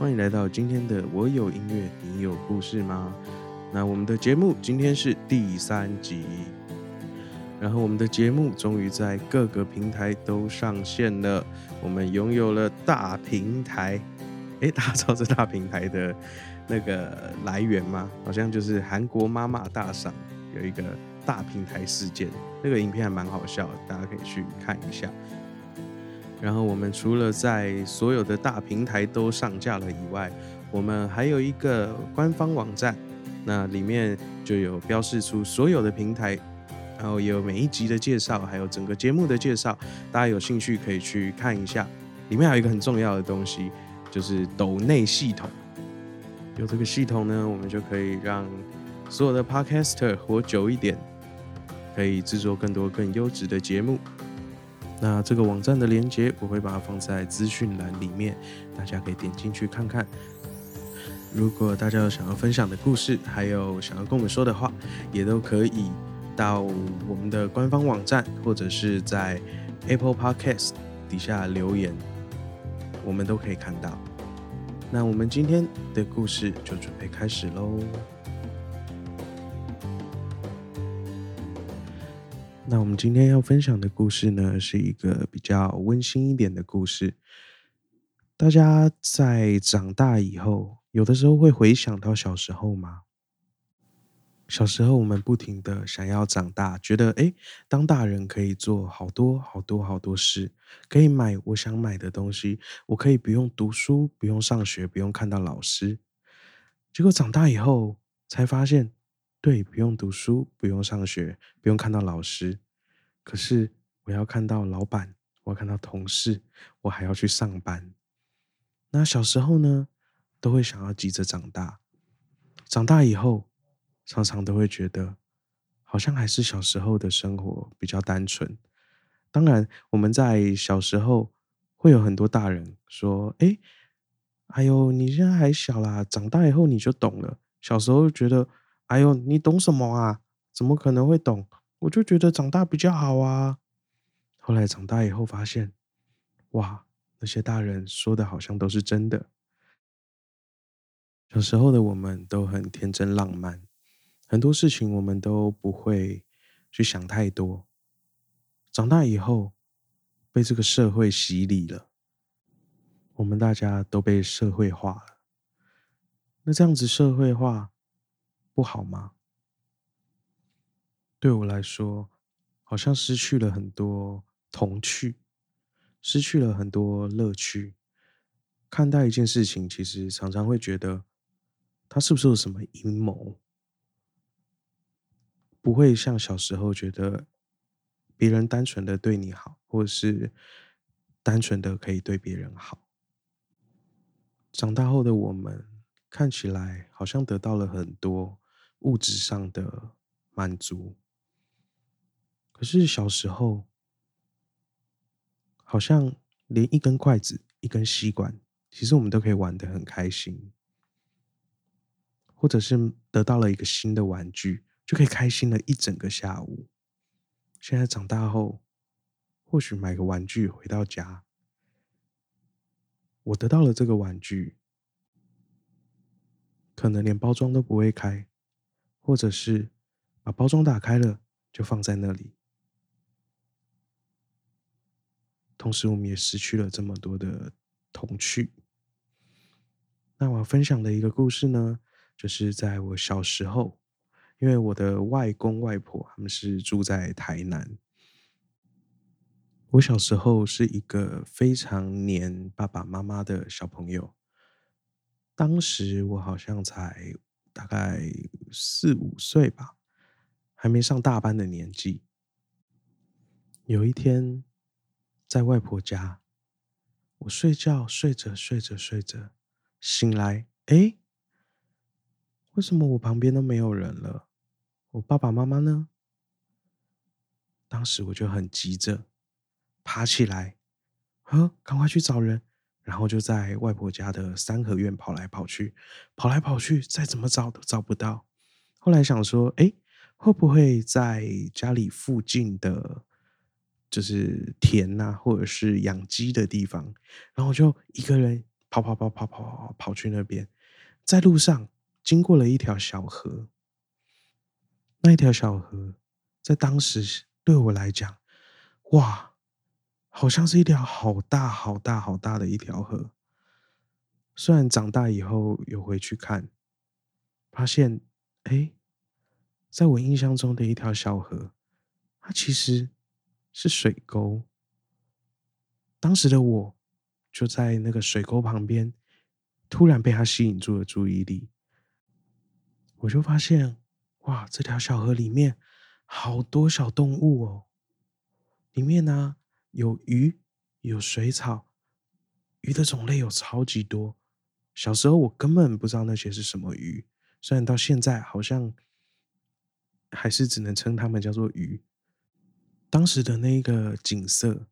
欢迎来到今天的我有音乐，你有故事吗？那我们的节目今天是第三集，然后我们的节目终于在各个平台都上线了，我们拥有了大平台。诶，大家知道这大平台的那个来源吗？好像就是韩国妈妈大赏有一个大平台事件，那个影片还蛮好笑，大家可以去看一下。然后我们除了在所有的大平台都上架了以外，我们还有一个官方网站，那里面就有标示出所有的平台，然后有每一集的介绍，还有整个节目的介绍，大家有兴趣可以去看一下。里面还有一个很重要的东西，就是抖内系统。有这个系统呢，我们就可以让所有的 Podcaster 活久一点，可以制作更多更优质的节目。那这个网站的链接我会把它放在资讯栏里面，大家可以点进去看看。如果大家有想要分享的故事，还有想要跟我们说的话，也都可以到我们的官方网站，或者是在 Apple Podcast 底下留言，我们都可以看到。那我们今天的故事就准备开始喽。那我们今天要分享的故事呢，是一个比较温馨一点的故事。大家在长大以后，有的时候会回想到小时候吗？小时候我们不停的想要长大，觉得诶，当大人可以做好多好多好多事，可以买我想买的东西，我可以不用读书，不用上学，不用看到老师。结果长大以后才发现。对，不用读书，不用上学，不用看到老师，可是我要看到老板，我要看到同事，我还要去上班。那小时候呢，都会想要急着长大，长大以后，常常都会觉得，好像还是小时候的生活比较单纯。当然，我们在小时候会有很多大人说：“哎，哎呦，你现在还小啦，长大以后你就懂了。”小时候觉得。哎呦，你懂什么啊？怎么可能会懂？我就觉得长大比较好啊。后来长大以后发现，哇，那些大人说的好像都是真的。小时候的我们都很天真浪漫，很多事情我们都不会去想太多。长大以后，被这个社会洗礼了，我们大家都被社会化了。那这样子社会化。不好吗？对我来说，好像失去了很多童趣，失去了很多乐趣。看待一件事情，其实常常会觉得，他是不是有什么阴谋？不会像小时候觉得别人单纯的对你好，或者是单纯的可以对别人好。长大后的我们，看起来好像得到了很多。物质上的满足，可是小时候好像连一根筷子、一根吸管，其实我们都可以玩得很开心，或者是得到了一个新的玩具，就可以开心了一整个下午。现在长大后，或许买个玩具回到家，我得到了这个玩具，可能连包装都不会开。或者是把包装打开了，就放在那里。同时，我们也失去了这么多的童趣。那我要分享的一个故事呢，就是在我小时候，因为我的外公外婆他们是住在台南。我小时候是一个非常黏爸爸妈妈的小朋友，当时我好像才。大概四五岁吧，还没上大班的年纪。有一天，在外婆家，我睡觉睡着睡着睡着，醒来，哎，为什么我旁边都没有人了？我爸爸妈妈呢？当时我就很急着爬起来，啊，赶快去找人。然后就在外婆家的三合院跑来跑去，跑来跑去，再怎么找都找不到。后来想说，哎，会不会在家里附近的，就是田呐，或者是养鸡的地方？然后就一个人跑跑跑跑跑跑跑去那边，在路上经过了一条小河，那一条小河在当时对我来讲，哇，好像是一条好大好大好大的一条河。虽然长大以后有回去看，发现，哎，在我印象中的一条小河，它其实是水沟。当时的我就在那个水沟旁边，突然被它吸引住了注意力。我就发现，哇，这条小河里面好多小动物哦，里面呢有鱼，有水草，鱼的种类有超级多。小时候我根本不知道那些是什么鱼，虽然到现在好像还是只能称它们叫做鱼。当时的那个景色，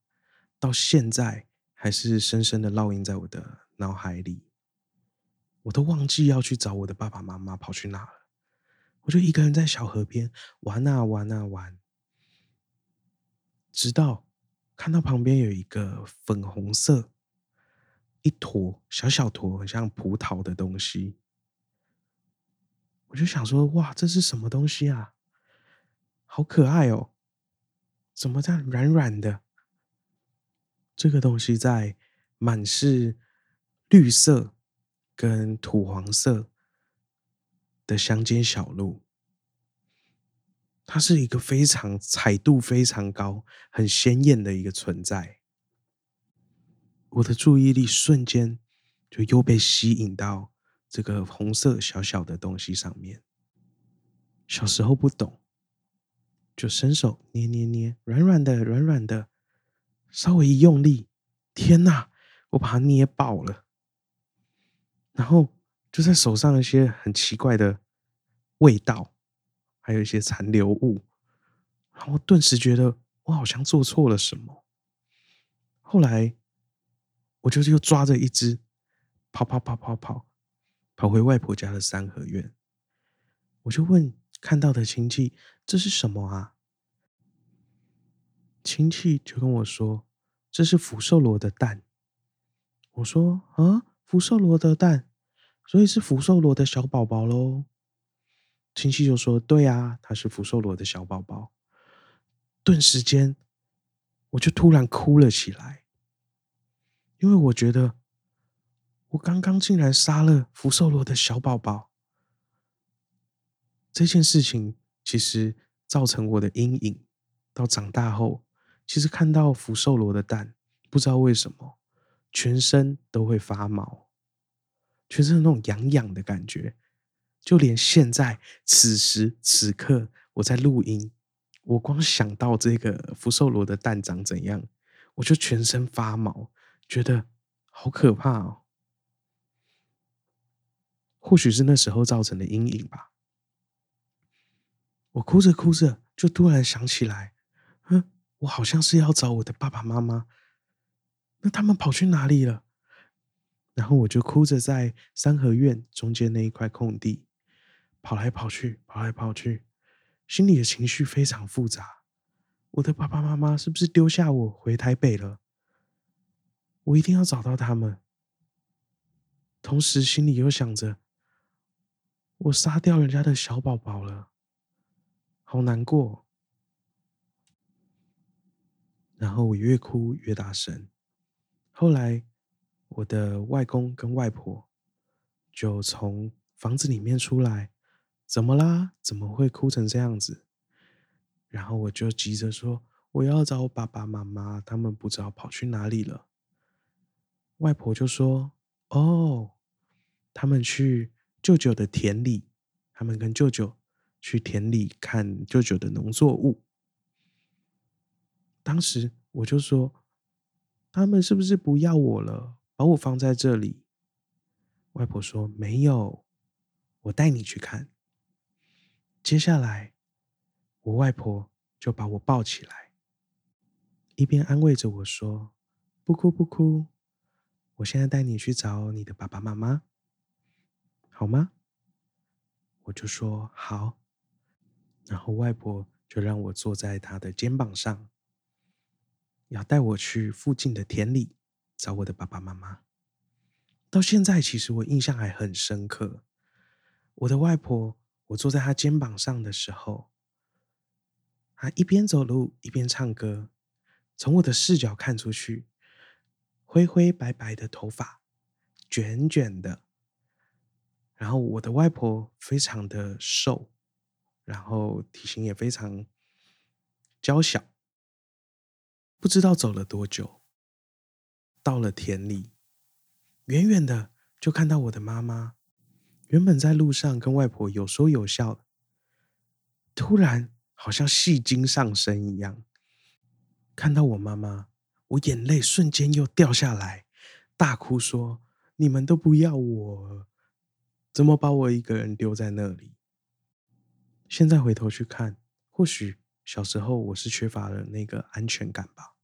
到现在还是深深的烙印在我的脑海里。我都忘记要去找我的爸爸妈妈跑去哪了，我就一个人在小河边玩啊玩啊玩，直到看到旁边有一个粉红色。一坨小小坨，很像葡萄的东西，我就想说：哇，这是什么东西啊？好可爱哦！怎么这样软软的？这个东西在满是绿色跟土黄色的乡间小路，它是一个非常彩度非常高、很鲜艳的一个存在。我的注意力瞬间就又被吸引到这个红色小小的东西上面。小时候不懂，就伸手捏捏捏，软软的，软软的，稍微一用力，天哪，我把它捏爆了。然后就在手上一些很奇怪的味道，还有一些残留物，然后顿时觉得我好像做错了什么。后来。我就又抓着一只，跑跑跑跑跑，跑回外婆家的三合院。我就问看到的亲戚：“这是什么啊？”亲戚就跟我说：“这是福寿螺的蛋。”我说：“啊，福寿螺的蛋，所以是福寿螺的小宝宝喽。”亲戚就说：“对啊，它是福寿螺的小宝宝。”顿时间，我就突然哭了起来。因为我觉得，我刚刚竟然杀了福寿螺的小宝宝，这件事情其实造成我的阴影。到长大后，其实看到福寿螺的蛋，不知道为什么，全身都会发毛，全身那种痒痒的感觉。就连现在此时此刻我在录音，我光想到这个福寿螺的蛋长怎样，我就全身发毛。觉得好可怕哦，或许是那时候造成的阴影吧。我哭着哭着，就突然想起来，嗯，我好像是要找我的爸爸妈妈，那他们跑去哪里了？然后我就哭着在三合院中间那一块空地跑来跑去，跑来跑去，心里的情绪非常复杂。我的爸爸妈妈是不是丢下我回台北了？我一定要找到他们，同时心里又想着，我杀掉人家的小宝宝了，好难过。然后我越哭越大声。后来，我的外公跟外婆就从房子里面出来，怎么啦？怎么会哭成这样子？然后我就急着说，我要找我爸爸妈妈，他们不知道跑去哪里了。外婆就说：“哦，他们去舅舅的田里，他们跟舅舅去田里看舅舅的农作物。”当时我就说：“他们是不是不要我了，把我放在这里？”外婆说：“没有，我带你去看。”接下来，我外婆就把我抱起来，一边安慰着我说：“不哭，不哭。”我现在带你去找你的爸爸妈妈，好吗？我就说好，然后外婆就让我坐在她的肩膀上，要带我去附近的田里找我的爸爸妈妈。到现在，其实我印象还很深刻。我的外婆，我坐在她肩膀上的时候，她一边走路一边唱歌。从我的视角看出去，灰灰白白的头发，卷卷的。然后我的外婆非常的瘦，然后体型也非常娇小。不知道走了多久，到了田里。远远的就看到我的妈妈，原本在路上跟外婆有说有笑，突然好像戏精上身一样，看到我妈妈，我眼泪瞬间又掉下来，大哭说：“你们都不要我，怎么把我一个人丢在那里？”现在回头去看，或许小时候我是缺乏了那个安全感吧，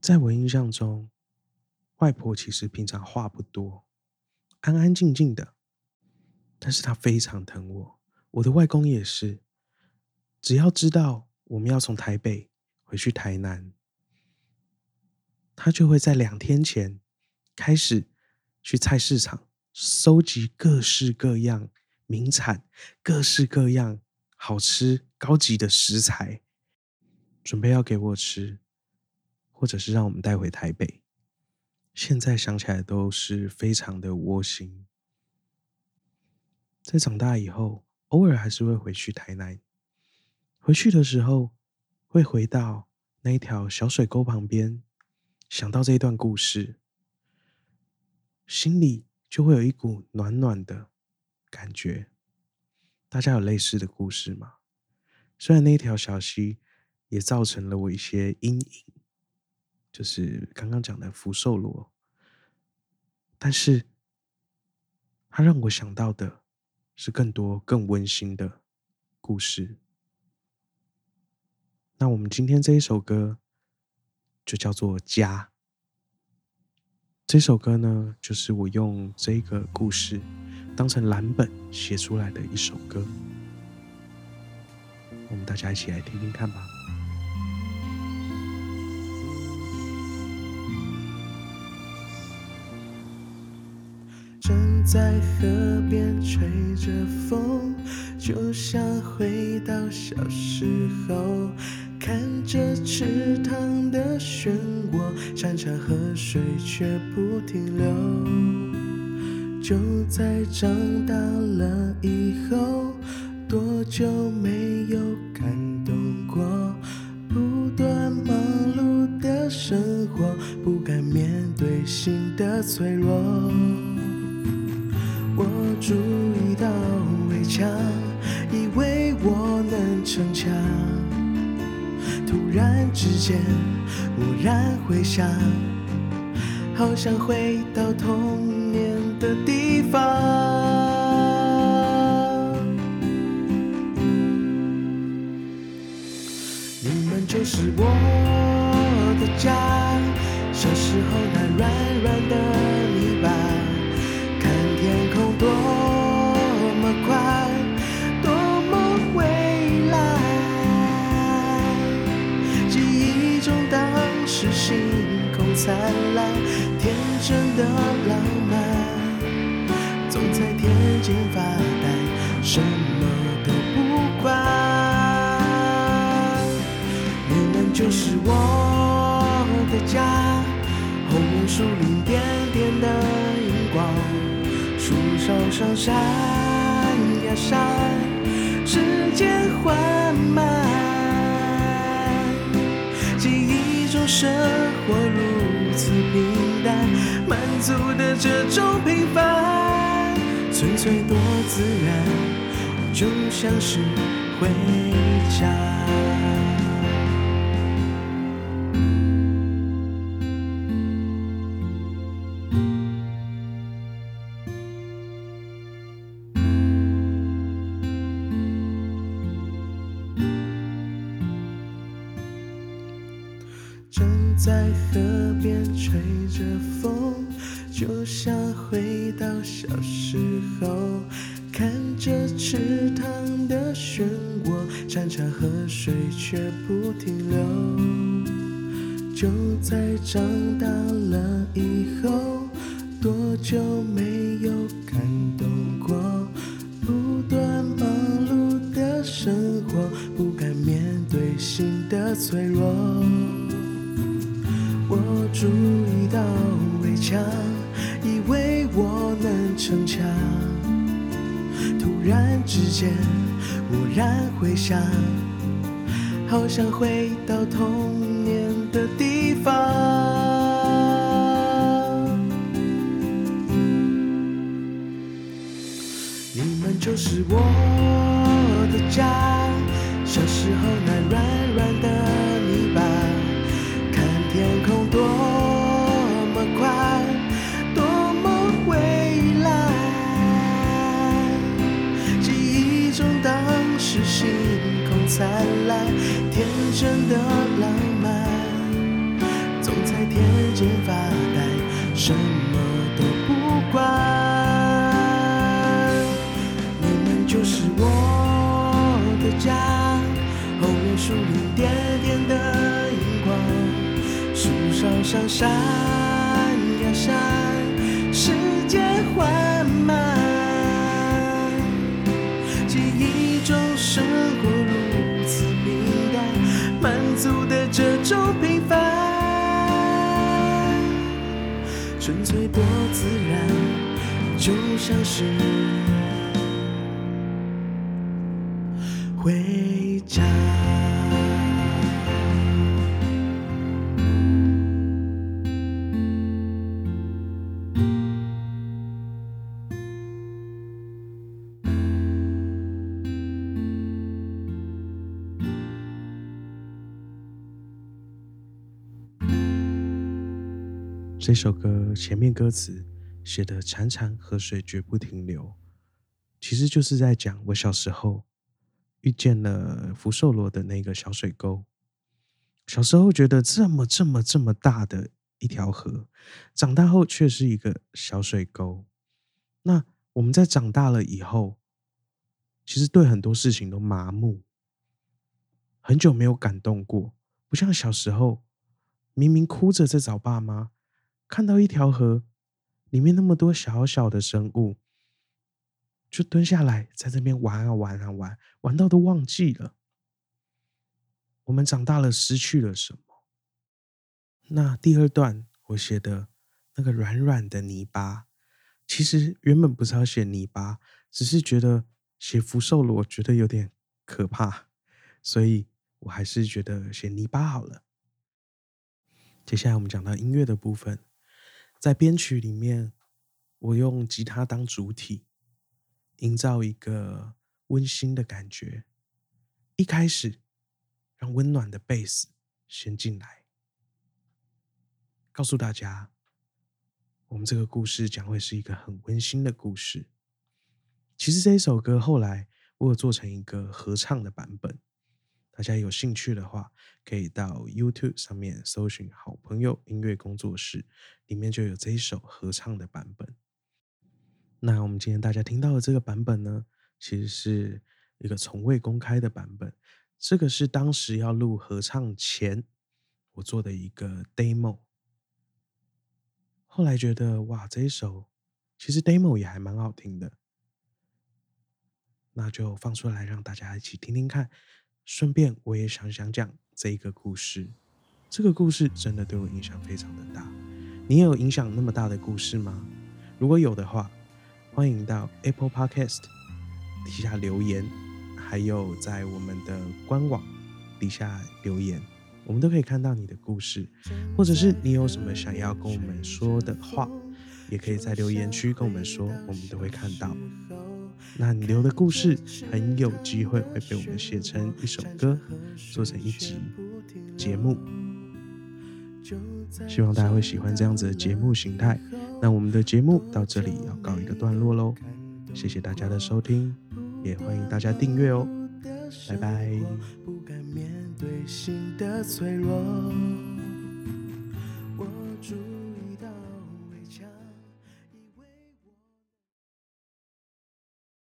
在我印象中。外婆其实平常话不多，安安静静的，但是她非常疼我。我的外公也是，只要知道我们要从台北回去台南，他就会在两天前开始去菜市场收集各式各样名产、各式各样好吃高级的食材，准备要给我吃，或者是让我们带回台北。现在想起来都是非常的窝心。在长大以后，偶尔还是会回去台南。回去的时候，会回到那一条小水沟旁边，想到这一段故事，心里就会有一股暖暖的感觉。大家有类似的故事吗？虽然那一条小溪也造成了我一些阴影。就是刚刚讲的福寿螺，但是它让我想到的是更多更温馨的故事。那我们今天这一首歌就叫做《家》。这首歌呢，就是我用这个故事当成蓝本写出来的一首歌。我们大家一起来听听看吧。站在河边吹着风，就像回到小时候，看着池塘的漩涡，潺潺河水却不停流。就在长大了以后，多久没有感动过？不断忙碌的生活，不敢面对心的脆弱。我注意到围墙，以为我能逞强。突然之间，蓦然回想，好想回到童年的地方。你们就是我的家，小时候那软软的泥巴。看天空多么宽，真的浪漫，总在天间发呆，什么都不管。你们就是我的家，后面树林点点的荧光。树梢上闪呀闪，时间缓慢。记忆中生活如此平满足的这种平凡，纯粹多自然，就像是回家。潺潺河水却不停流就在长大了以后多久没有感动过不断忙碌的生活不敢面对新的脆弱我注意到围墙以为我能逞强突然之间蓦然回想，好想回到童年的地方。你们就是我的家，小时候那软软的灿烂，天真的浪漫，总在天间发呆，什么都不管。你们就是我的家，后面树林点点的荧光，树梢上闪呀闪，时间缓慢。记忆中生活的这种平凡，纯粹多自然，就像是这首歌前面歌词写的“潺潺河水绝不停留”，其实就是在讲我小时候遇见了福寿螺的那个小水沟。小时候觉得这么这么这么大的一条河，长大后却是一个小水沟。那我们在长大了以后，其实对很多事情都麻木，很久没有感动过，不像小时候，明明哭着在找爸妈。看到一条河，里面那么多小小的生物，就蹲下来在这边玩啊玩啊玩，玩到都忘记了。我们长大了，失去了什么？那第二段我写的那个软软的泥巴，其实原本不是要写泥巴，只是觉得写福寿螺觉得有点可怕，所以我还是觉得写泥巴好了。接下来我们讲到音乐的部分。在编曲里面，我用吉他当主体，营造一个温馨的感觉。一开始，让温暖的贝斯先进来，告诉大家，我们这个故事将会是一个很温馨的故事。其实这一首歌后来我有做成一个合唱的版本。大家有兴趣的话，可以到 YouTube 上面搜寻“好朋友音乐工作室”，里面就有这一首合唱的版本。那我们今天大家听到的这个版本呢，其实是一个从未公开的版本。这个是当时要录合唱前我做的一个 demo。后来觉得哇，这一首其实 demo 也还蛮好听的，那就放出来让大家一起听听看。顺便，我也想想讲这一个故事。这个故事真的对我影响非常的大。你有影响那么大的故事吗？如果有的话，欢迎到 Apple Podcast 底下留言，还有在我们的官网底下留言，我们都可以看到你的故事，或者是你有什么想要跟我们说的话，也可以在留言区跟我们说，我们都会看到。那你留的故事很有机会会被我们写成一首歌，做成一集节目。希望大家会喜欢这样子的节目形态。那我们的节目到这里要告一个段落喽，谢谢大家的收听，也欢迎大家订阅哦，拜拜。不敢面对心的脆弱